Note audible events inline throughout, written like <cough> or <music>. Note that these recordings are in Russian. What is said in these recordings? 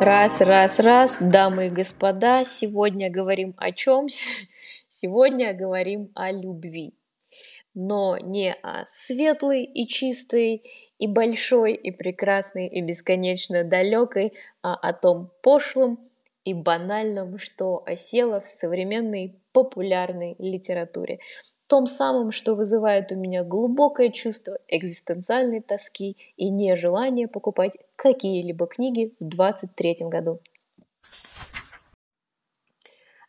Раз, раз, раз, дамы и господа, сегодня говорим о чем? <laughs> Сегодня говорим о любви. Но не о светлой и чистой, и большой, и прекрасной, и бесконечно далекой, а о том пошлом и банальном, что осело в современной популярной литературе – том самом, что вызывает у меня глубокое чувство экзистенциальной тоски и нежелание покупать какие-либо книги в 23 году.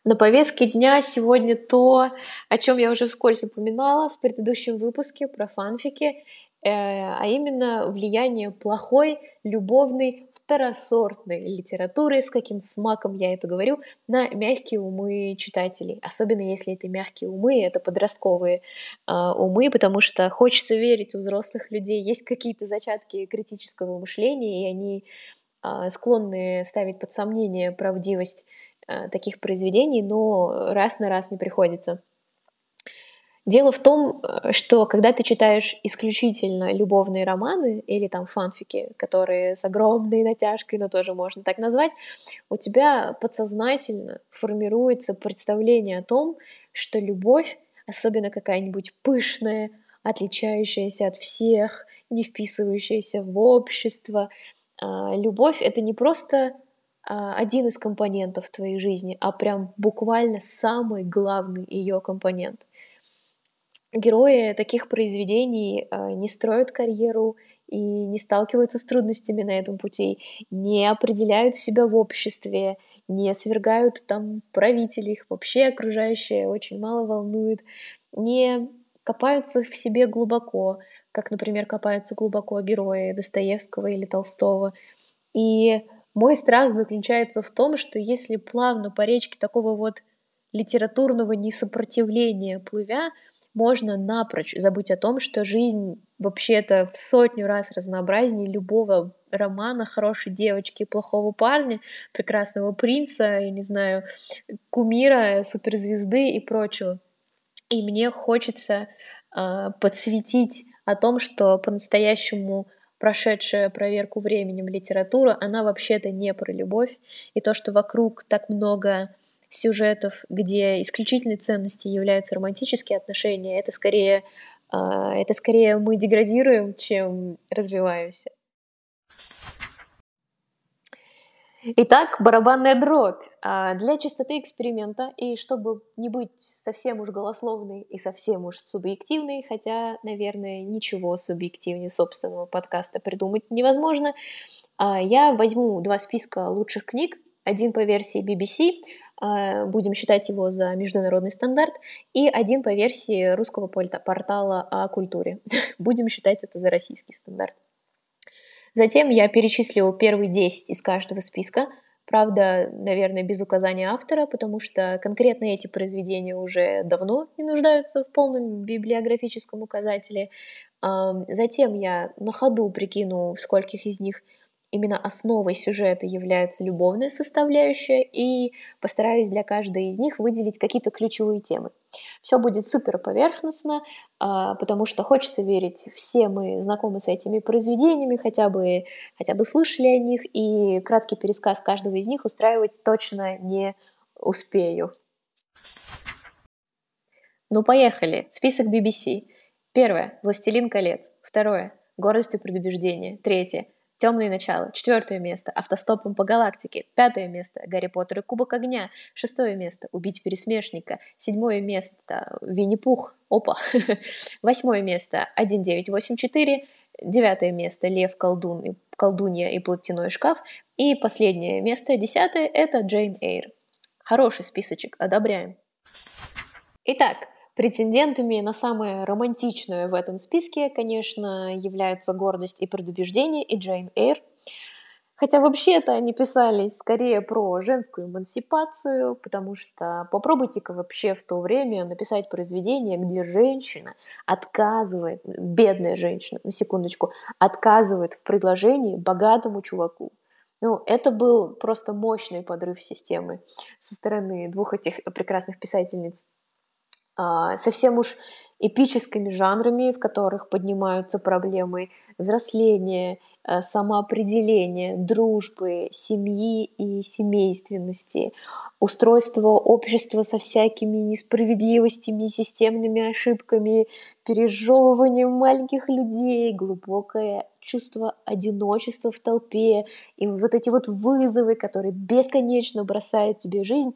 На повестке дня сегодня то, о чем я уже вскользь упоминала в предыдущем выпуске про фанфики, э, а именно влияние плохой любовной второсортной литературы, с каким смаком я это говорю, на мягкие умы читателей. Особенно если это мягкие умы, это подростковые э, умы, потому что хочется верить, у взрослых людей есть какие-то зачатки критического мышления, и они э, склонны ставить под сомнение правдивость э, таких произведений, но раз на раз не приходится. Дело в том, э, что когда ты читаешь исключительно любовные романы или там фанфики, которые с огромной натяжкой, но тоже можно так назвать, у тебя подсознательно формируется представление о том, что любовь, особенно какая-нибудь пышная, отличающаяся от всех, не вписывающаяся в общество, а, любовь — это не просто а, один из компонентов твоей жизни, а прям буквально самый главный ее компонент герои таких произведений э, не строят карьеру и не сталкиваются с трудностями на этом пути, не определяют себя в обществе, не свергают там правителей, их вообще окружающее очень мало волнует, не копаются в себе глубоко, как, например, копаются глубоко герои Достоевского или Толстого. И мой страх заключается в том, что если плавно по речке такого вот литературного несопротивления плывя, можно напрочь забыть о том, что жизнь вообще-то в сотню раз разнообразнее любого романа хорошей девочки, плохого парня, прекрасного принца, я не знаю, кумира, суперзвезды и прочего. И мне хочется э, подсветить о том, что по-настоящему прошедшая проверку временем литература, она вообще-то не про любовь, и то, что вокруг так много сюжетов, где исключительной ценностью являются романтические отношения, это скорее, а, это скорее мы деградируем, чем развиваемся. Итак, барабанная дробь. А, для чистоты эксперимента и чтобы не быть совсем уж голословной и совсем уж субъективной, хотя, наверное, ничего субъективнее собственного подкаста придумать невозможно, а, я возьму два списка лучших книг, один по версии BBC, будем считать его за международный стандарт, и один по версии русского портала о культуре. <laughs> будем считать это за российский стандарт. Затем я перечислил первые 10 из каждого списка, правда, наверное, без указания автора, потому что конкретно эти произведения уже давно не нуждаются в полном библиографическом указателе. Затем я на ходу прикину, в скольких из них – именно основой сюжета является любовная составляющая, и постараюсь для каждой из них выделить какие-то ключевые темы. Все будет супер поверхностно, а, потому что хочется верить, все мы знакомы с этими произведениями, хотя бы, хотя бы слышали о них, и краткий пересказ каждого из них устраивать точно не успею. Ну, поехали. Список BBC. Первое. «Властелин колец». Второе. «Гордость и предубеждение». Третье. Темные начала. Четвертое место. Автостопом по галактике. Пятое место. Гарри Поттер и Кубок огня. Шестое место. Убить пересмешника. Седьмое место. Винни-Пух. Опа. <laughs> Восьмое место. 1984. Девятое место. Лев, колдун, и, колдунья и платяной шкаф. И последнее место, десятое, это Джейн Эйр. Хороший списочек, одобряем. Итак, Претендентами на самое романтичное в этом списке, конечно, являются «Гордость и предубеждение» и «Джейн Эйр». Хотя вообще-то они писались скорее про женскую эмансипацию, потому что попробуйте-ка вообще в то время написать произведение, где женщина отказывает, бедная женщина, на секундочку, отказывает в предложении богатому чуваку. Ну, это был просто мощный подрыв системы со стороны двух этих прекрасных писательниц. А, совсем уж эпическими жанрами, в которых поднимаются проблемы взросления, э, самоопределения, дружбы, семьи и семейственности, устройство общества со всякими несправедливостями, системными ошибками, пережевыванием маленьких людей, глубокое чувство одиночества в толпе. И вот эти вот вызовы, которые бесконечно бросают тебе жизнь,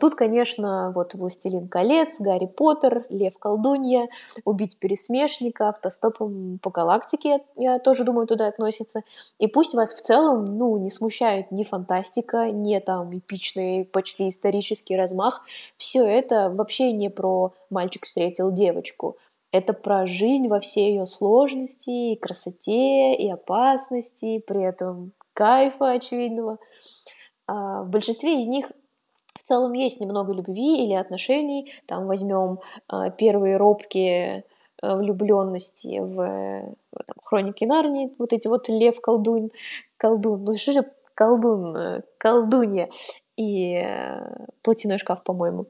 тут, конечно, вот «Властелин колец», «Гарри Поттер», «Лев колдунья», «Убить пересмешника», «Автостопом по галактике», я тоже думаю, туда относится. И пусть вас в целом, ну, не смущает ни фантастика, ни там эпичный, почти исторический размах. Все это вообще не про «Мальчик встретил девочку». Это про жизнь во всей ее сложности, и красоте, и опасности, при этом кайфа очевидного. А в большинстве из них целом есть немного любви или отношений. Там возьмем э, первые робкие э, влюбленности в, в там, хроники Нарнии, вот эти вот лев колдун, колдун, ну что же колдун, э, колдунья и э, платяной шкаф, по-моему.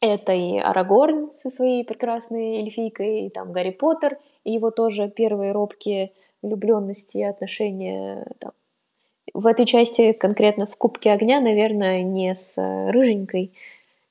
Это и Арагорн со своей прекрасной эльфийкой, и там Гарри Поттер, и его тоже первые робкие влюбленности и отношения там, в этой части, конкретно в Кубке огня, наверное, не с э, рыженькой,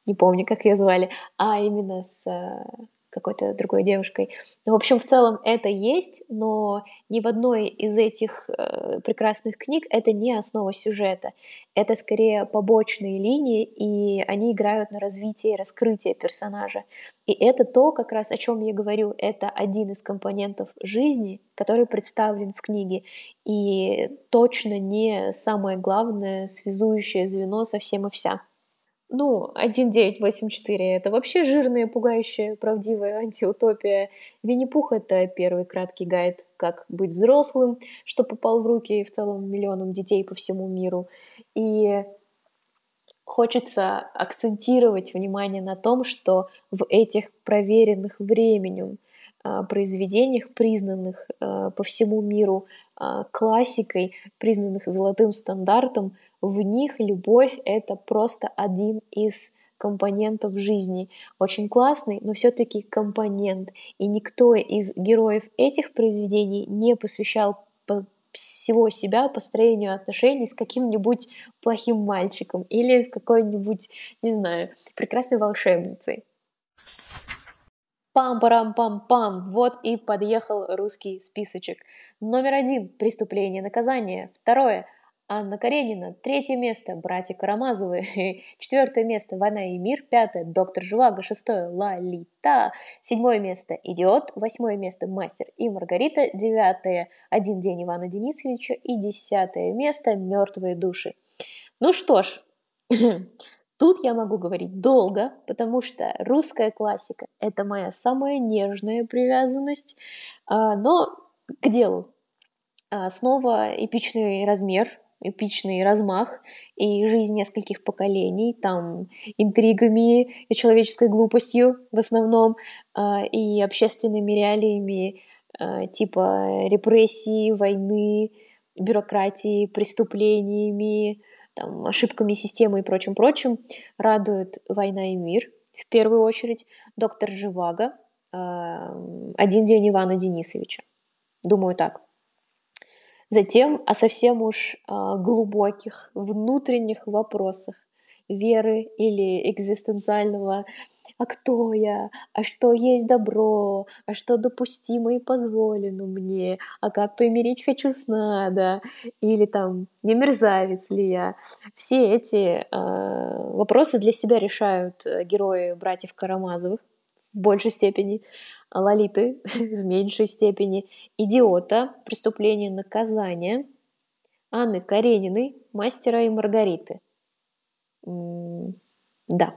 не помню, как ее звали, а именно с э, какой-то другой девушкой. Ну, в общем, в целом это есть, но ни в одной из этих э, прекрасных книг это не основа сюжета. Это скорее побочные линии, и они играют на развитие и раскрытие персонажа. И это то, как раз о чем я говорю, это один из компонентов жизни, который представлен в книге, и точно не самое главное связующее звено со всем и вся. Ну, 1984 — это вообще жирная, пугающая, правдивая антиутопия. Винни-Пух — это первый краткий гайд, как быть взрослым, что попал в руки в целом миллионам детей по всему миру. И хочется акцентировать внимание на том, что в этих проверенных временем а, произведениях, признанных а, по всему миру а, классикой, признанных золотым стандартом, в них любовь — это просто один из компонентов жизни. Очень классный, но все-таки компонент. И никто из героев этих произведений не посвящал всего себя построению отношений с каким-нибудь плохим мальчиком или с какой-нибудь, не знаю, прекрасной волшебницей. Пам-парам-пам-пам, вот и подъехал русский списочек. Номер один – преступление наказание. Второе – Анна Каренина. Третье место – братья Карамазовы. <laughs> Четвертое место – Война и мир. Пятое – Доктор Живаго. Шестое – Лолита. Седьмое место – Идиот. Восьмое место – Мастер и Маргарита. Девятое – Один день Ивана Денисовича. И десятое место – Мертвые души. Ну что ж, <laughs> Тут я могу говорить долго, потому что русская классика — это моя самая нежная привязанность, а, но к делу. А, снова эпичный размер, эпичный размах и жизнь нескольких поколений, там интригами и человеческой глупостью в основном, а, и общественными реалиями типа репрессии, войны, бюрократии, преступлениями, там, ошибками системы и прочим-прочим, радует «Война и мир» в первую очередь, «Доктор Живаго», «Один день Ивана Денисовича». Думаю, так. Затем о совсем уж а, глубоких внутренних вопросах веры или экзистенциального а кто я, а что есть добро, а что допустимо и позволено мне, а как помирить хочу с надо, или там, не мерзавец ли я. Все эти э, вопросы для себя решают э, герои братьев Карамазовых в большей степени, Лолиты <laughs> в меньшей степени, Идиота, Преступление наказания, Анны Карениной, Мастера и Маргариты. Да.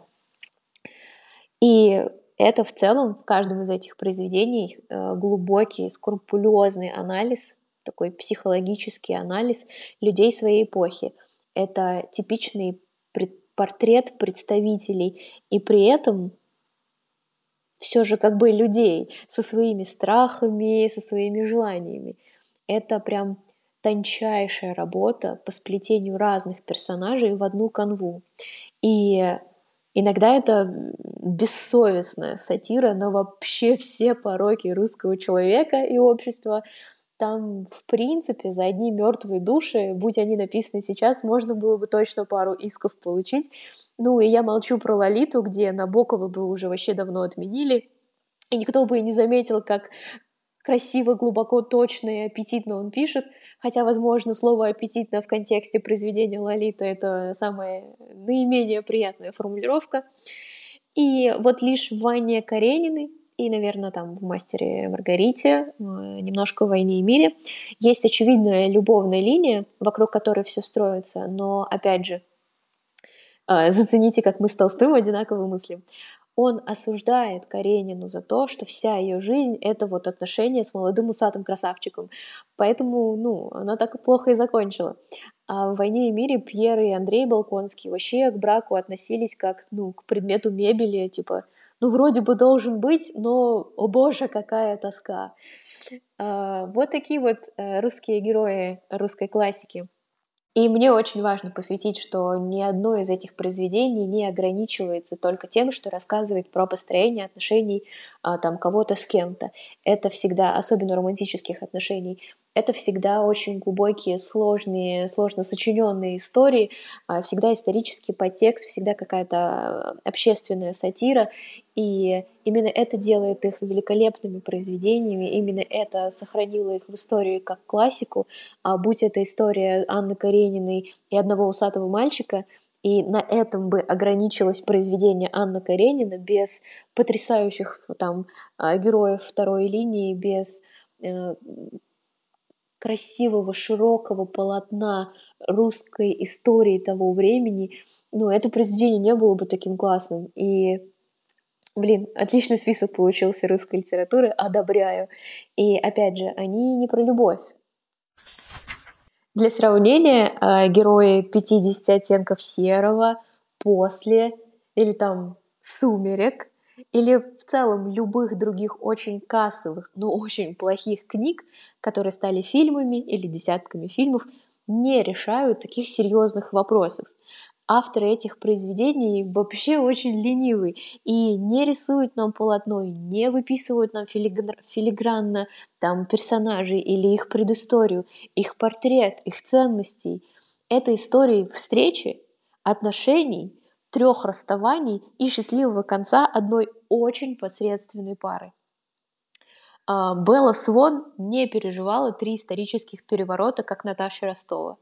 И это в целом в каждом из этих произведений э, глубокий, скрупулезный анализ, такой психологический анализ людей своей эпохи. Это типичный портрет представителей, и при этом все же как бы людей со своими страхами, со своими желаниями. Это прям тончайшая работа по сплетению разных персонажей в одну канву. И иногда это бессовестная сатира на вообще все пороки русского человека и общества. Там, в принципе, за одни мертвые души, будь они написаны сейчас, можно было бы точно пару исков получить. Ну, и я молчу про Лолиту, где Набокова бы уже вообще давно отменили, и никто бы и не заметил, как красиво, глубоко, точно и аппетитно он пишет. Хотя, возможно, слово «аппетитно» в контексте произведения Лолита — это самая наименее приятная формулировка. И вот лишь в Ване Карениной и, наверное, там в «Мастере Маргарите», э, немножко в «Войне и мире» есть очевидная любовная линия, вокруг которой все строится, но, опять же, зацените, как мы с Толстым одинаково мыслим он осуждает Каренину за то, что вся ее жизнь — это вот отношения с молодым усатым красавчиком. Поэтому, ну, она так и плохо и закончила. А в «Войне и мире» Пьер и Андрей Балконский вообще к браку относились как, ну, к предмету мебели, типа, ну, вроде бы должен быть, но, о боже, какая тоска. А, вот такие вот э, русские герои русской классики. И мне очень важно посвятить, что ни одно из этих произведений не ограничивается только тем, что рассказывает про построение отношений там кого-то с кем-то. Это всегда, особенно романтических отношений, это всегда очень глубокие, сложные, сложно сочиненные истории, а, всегда исторический подтекст, всегда какая-то а, общественная сатира, и именно это делает их великолепными произведениями, именно это сохранило их в истории как классику, а будь это история Анны Карениной и одного усатого мальчика, и на этом бы ограничилось произведение Анны Каренина без потрясающих там а, героев второй линии, без э, красивого, широкого полотна русской истории того времени, ну, это произведение не было бы таким классным. И, блин, отличный список получился русской литературы, одобряю. И, опять же, они не про любовь. Для сравнения, а, герои 50 оттенков серого, после или там сумерек или в целом любых других очень кассовых, но очень плохих книг, которые стали фильмами или десятками фильмов, не решают таких серьезных вопросов. Авторы этих произведений вообще очень ленивы и не рисуют нам полотно, не выписывают нам филигранно там персонажей или их предысторию, их портрет, их ценностей. Это истории встречи, отношений, трех расставаний и счастливого конца одной очень посредственной пары. А, Белла Свон не переживала три исторических переворота, как Наташа Ростова.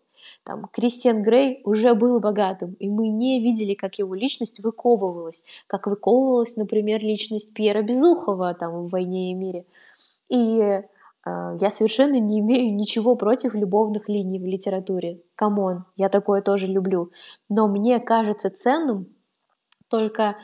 Там Кристиан Грей уже был богатым, и мы не видели, как его личность выковывалась, как выковывалась, например, личность Пьера Безухова там в «Войне и мире». И а, я совершенно не имею ничего против любовных линий в литературе. Come on, я такое тоже люблю. Но мне кажется ценным только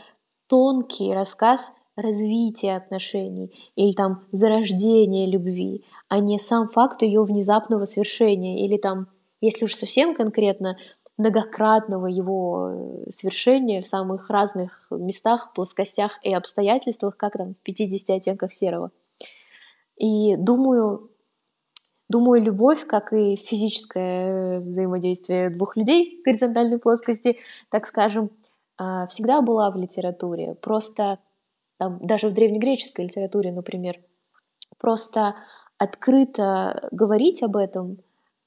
тонкий рассказ развития отношений или там зарождения любви, а не сам факт ее внезапного свершения или там, если уж совсем конкретно, многократного его э, свершения в самых разных местах, плоскостях и обстоятельствах, как там в 50 оттенках серого. И думаю, думаю, любовь, как и физическое взаимодействие двух людей в горизонтальной плоскости, так скажем, а, всегда была в литературе. Просто там, даже в древнегреческой литературе, например, просто открыто говорить об этом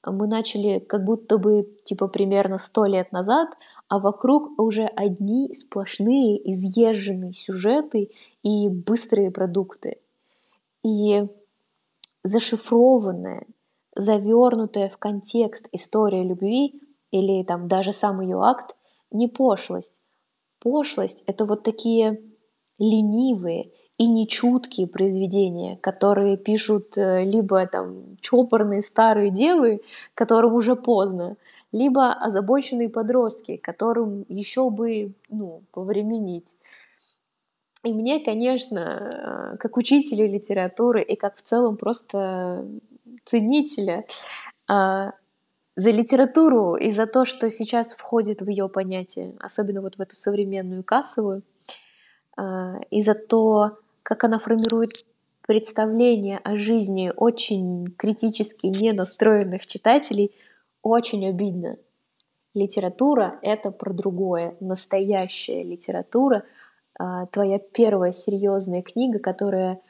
мы начали как будто бы типа примерно сто лет назад, а вокруг уже одни сплошные изъезженные сюжеты и быстрые продукты. И зашифрованная, завернутая в контекст история любви или там даже сам ее акт не пошлость. Пошлость — это вот такие ленивые и нечуткие произведения, которые пишут э, либо там чопорные старые девы, которым уже поздно, либо озабоченные подростки, которым еще бы ну, повременить. И мне, конечно, э, как учителя литературы и как в целом просто ценителя а, за литературу и за то, что сейчас входит в ее понятие, особенно вот в эту современную кассовую, и за то, как она формирует представление о жизни очень критически не настроенных читателей очень обидно. Литература — это про другое. Настоящая литература а, — твоя первая серьезная книга, которая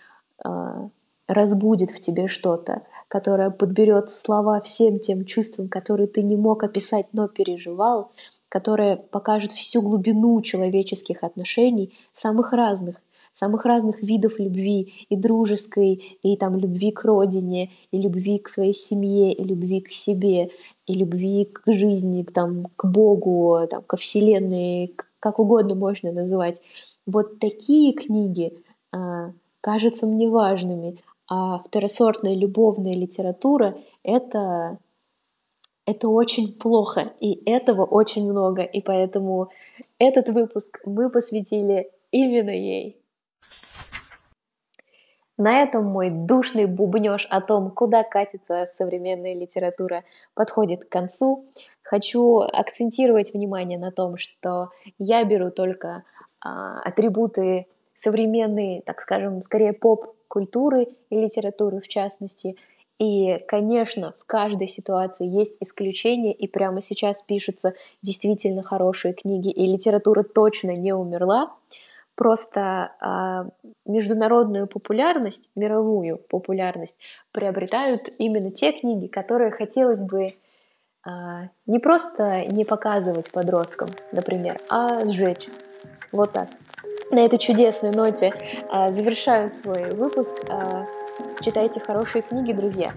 а, разбудит в тебе что-то, которая подберет слова всем тем чувствам, которые ты не мог описать, но переживал, которая покажет всю глубину человеческих отношений, самых разных, самых разных видов любви, и дружеской, и там любви к родине, и любви к своей семье, и любви к себе, и любви к жизни, к, там, к Богу, там, ко Вселенной, как угодно можно называть. Вот такие книги а, кажутся мне важными, а второсортная любовная литература — это это очень плохо, и этого очень много, и поэтому этот выпуск мы посвятили именно ей. На этом мой душный бубнеж о том, куда катится современная литература, подходит к концу. Хочу акцентировать внимание на том, что я беру только а, атрибуты современной, так скажем, скорее поп-культуры и литературы в частности. И, конечно, в каждой ситуации есть исключения, и прямо сейчас пишутся действительно хорошие книги, и литература точно не умерла. Просто э, международную популярность, мировую популярность приобретают именно те книги, которые хотелось бы э, не просто не показывать подросткам, например, а сжечь. Вот так. На этой чудесной ноте э, завершаю свой выпуск. Э, читайте хорошие книги, друзья.